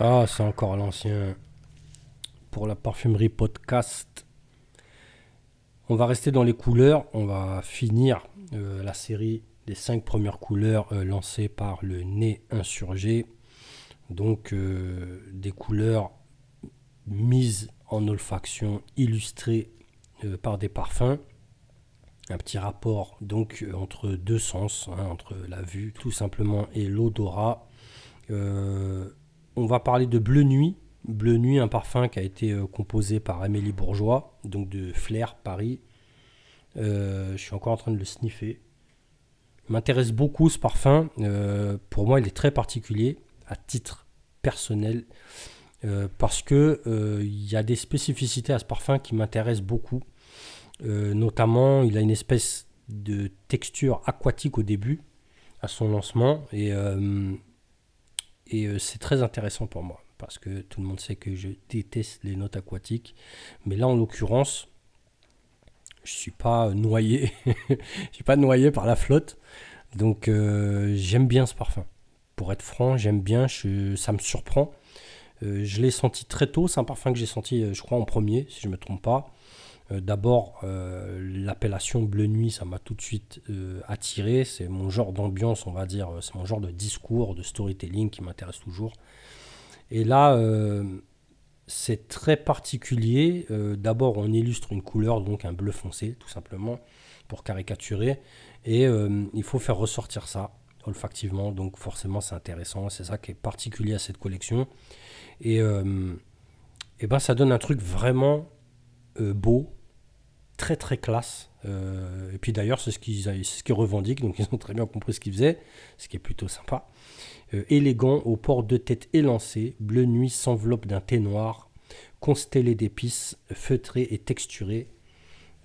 Ah, c'est encore l'ancien. Pour la parfumerie podcast. On va rester dans les couleurs. On va finir euh, la série des cinq premières couleurs euh, lancées par le nez insurgé. Donc, euh, des couleurs mises en olfaction, illustrées par des parfums. Un petit rapport donc entre deux sens, hein, entre la vue tout simplement et l'odorat. On va parler de Bleu Nuit. Bleu Nuit, un parfum qui a été euh, composé par Amélie Bourgeois, donc de Flair, Paris. Euh, je suis encore en train de le sniffer. M'intéresse beaucoup ce parfum. Euh, pour moi, il est très particulier à titre personnel parce que il y a des spécificités à ce parfum qui m'intéressent beaucoup. notamment, il a une espèce de texture aquatique au début, à son lancement, et et euh, c'est très intéressant pour moi, parce que tout le monde sait que je déteste les notes aquatiques. Mais là, en l'occurrence, je ne suis pas noyé. je suis pas noyé par la flotte. Donc euh, j'aime bien ce parfum. Pour être franc, j'aime bien, ça me surprend. Euh, je l'ai senti très tôt, c'est un parfum que j'ai senti, je crois, en premier, si je ne me trompe pas. Euh, d'abord, euh, l'appellation Bleu Nuit, ça m'a tout de suite euh, attiré. C'est mon genre d'ambiance, on va dire. C'est mon genre de discours, de storytelling qui m'intéresse toujours. Et là, c'est très particulier. D'abord, on illustre une couleur, donc un bleu foncé, tout simplement, pour caricaturer. Et il faut faire ressortir ça olfactivement. Donc forcément, c'est intéressant. C'est ça qui est particulier à cette collection. Et, et ben, ça donne un truc vraiment beau, très très classe. Euh, et puis d'ailleurs, c'est ce qu'ils ce revendiquent, donc ils ont très bien compris ce qu'ils faisaient, ce qui est plutôt sympa. Euh, élégant, au port de tête élancé, bleu nuit s'enveloppe d'un thé noir, constellé d'épices, feutré et texturé.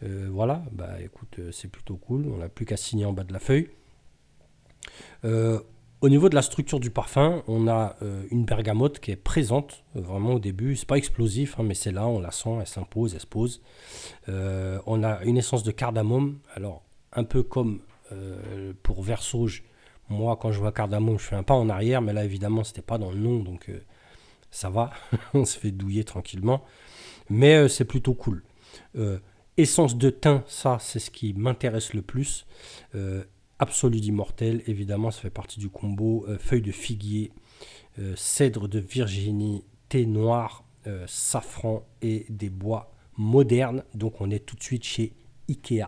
Euh, voilà, bah écoute, c'est plutôt cool, on n'a plus qu'à signer en bas de la feuille. Au niveau de la structure du parfum, on a euh, une bergamote qui est présente euh, vraiment au début. C'est pas explosif, hein, mais c'est là, on la sent, elle s'impose, elle se pose. Euh, on a une essence de cardamome. Alors, un peu comme pour Versauge, moi, quand je vois cardamome, je fais un pas en arrière, mais là, évidemment, c'était pas dans le nom, donc ça va. on se fait douiller tranquillement. Mais c'est plutôt cool. essence de thym, ça, c'est ce qui m'intéresse le plus. Absolu d'immortel, évidemment, ça fait partie du combo. Euh, feuille de figuier, euh, cèdre de Virginie, thé noir, euh, safran et des bois modernes. Donc on est tout de suite chez Ikea.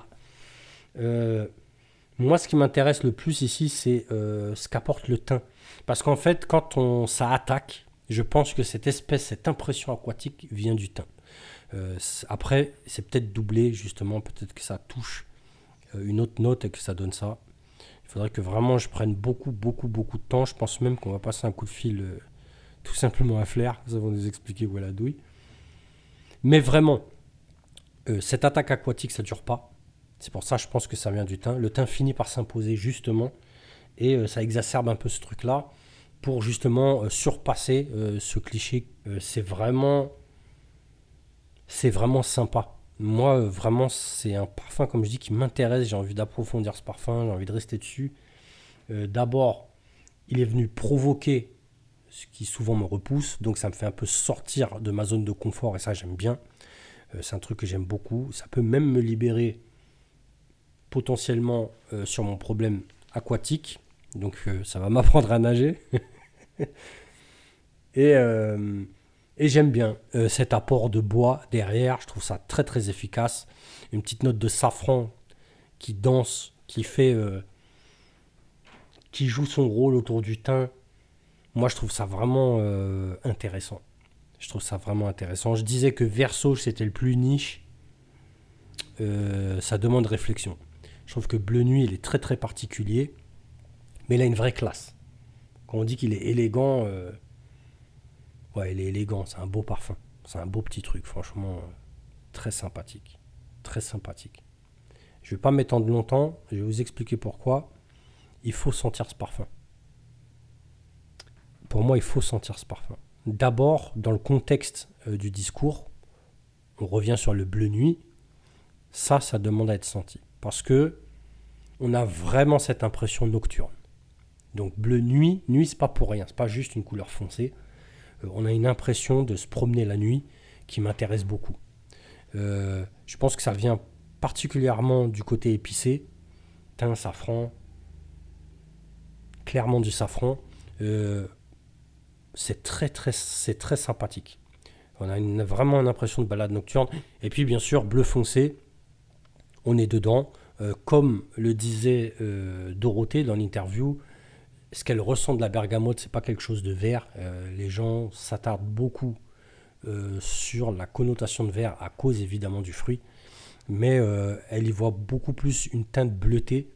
moi, ce qui m'intéresse le plus ici, c'est ce qu'apporte le thym. Parce qu'en fait, quand on, ça attaque, je pense que cette espèce, cette impression aquatique vient du thym. après, c'est peut-être doublé, justement, peut-être que ça touche une autre note et que ça donne ça. Il faudrait que vraiment je prenne beaucoup, beaucoup, beaucoup de temps. Je pense même qu'on va passer un coup de fil euh, tout simplement à Flair. Nous allons nous expliquer où est la douille. Mais vraiment, euh, cette attaque aquatique, ça ne dure pas. C'est pour ça, je pense que ça vient du thym. Le thym finit par s'imposer justement. Et euh, ça exacerbe un peu ce truc-là pour justement surpasser ce cliché. c'est vraiment, c'est vraiment sympa. Moi, euh, vraiment, c'est un parfum, comme je dis, qui m'intéresse. J'ai envie d'approfondir ce parfum, j'ai envie de rester dessus. Euh, d'abord, il est venu provoquer ce qui souvent me repousse, donc ça me fait un peu sortir de ma zone de confort, et ça, j'aime bien. Euh, c'est un truc que j'aime beaucoup. Ça peut même me libérer potentiellement sur mon problème aquatique. Donc, ça va m'apprendre à nager. et. Et j'aime bien euh, cet apport de bois derrière, je trouve ça très très efficace. Une petite note de safran qui danse, qui fait. Euh, qui joue son rôle autour du thym. Moi je trouve ça vraiment euh, intéressant. Je trouve ça vraiment intéressant. Je disais que Verso c'était le plus niche. ça demande réflexion. Je trouve que Bleu Nuit il est très très particulier. Mais il a une vraie classe. Quand on dit qu'il est élégant Il est élégant, c'est un beau parfum. C'est un beau petit truc, franchement, très sympathique. Très sympathique. Je vais pas m'étendre longtemps, je vais vous expliquer pourquoi. Il faut sentir ce parfum. Pour moi, il faut sentir ce parfum. D'abord, dans le contexte euh, du discours, on revient sur le bleu nuit. Ça, ça demande à être senti. Parce que on a vraiment cette impression nocturne. Donc bleu nuit, nuit c'est pas pour rien, c'est pas juste une couleur foncée. On a une impression de se promener la nuit qui m'intéresse beaucoup. je pense que ça vient particulièrement du côté épicé, thym, safran, clairement du safran. c'est très très c'est très sympathique. On a vraiment une impression de balade nocturne. Et puis bien sûr, bleu foncé, on est dedans. Euh, comme le disait euh, Dorothée dans l'interview, ce qu'elle ressent de la bergamote, c'est pas quelque chose de vert. Euh, les gens s'attardent beaucoup sur la connotation de vert à cause évidemment du fruit, mais elle y voit beaucoup plus une teinte bleutée.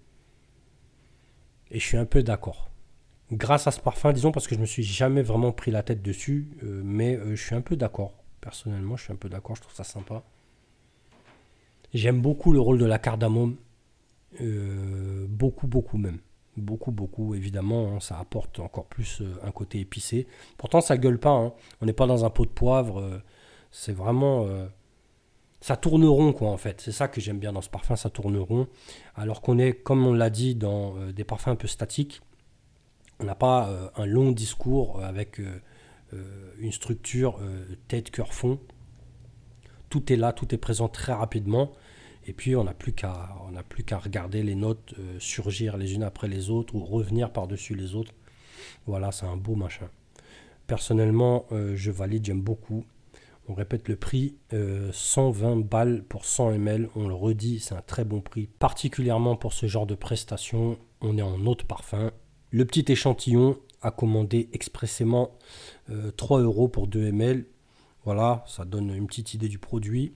Et je suis un peu d'accord. Grâce à ce parfum, disons, parce que je me suis jamais vraiment pris la tête dessus, mais je suis un peu d'accord. Personnellement, je suis un peu d'accord, je trouve ça sympa. J'aime beaucoup le rôle de la cardamome euh, beaucoup, beaucoup même. Beaucoup, beaucoup, évidemment, hein, ça apporte encore plus euh, un côté épicé. Pourtant, ça gueule pas. Hein. On n'est pas dans un pot de poivre. Euh, c'est vraiment. ça tourne rond, quoi, en fait. C'est ça que j'aime bien dans ce parfum, ça tourne rond. Alors qu'on est, comme on l'a dit, dans des parfums un peu statiques. On n'a pas un long discours avec une structure tête, cœur, fond. Tout est là, tout est présent très rapidement. Et puis on n'a plus qu'à plus qu'à regarder les notes euh, surgir les unes après les autres ou revenir par-dessus les autres. Voilà, c'est un beau machin. Personnellement, euh, je valide, j'aime beaucoup. On répète le prix, 120 euh, balles pour 100 ml. On le redit, c'est un très bon prix, particulièrement pour ce genre de prestation. On est en haute parfum. Le petit échantillon a commandé expressément 3 euros pour 2 ml. Voilà, ça donne une petite idée du produit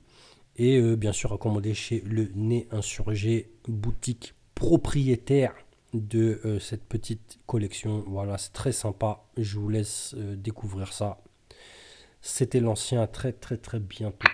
et euh, bien sûr recommandé chez le Nez Insurgé, boutique propriétaire de euh, cette petite collection. Voilà, c'est très sympa. Je vous laisse euh, découvrir ça. C'était l'ancien, très très très bientôt.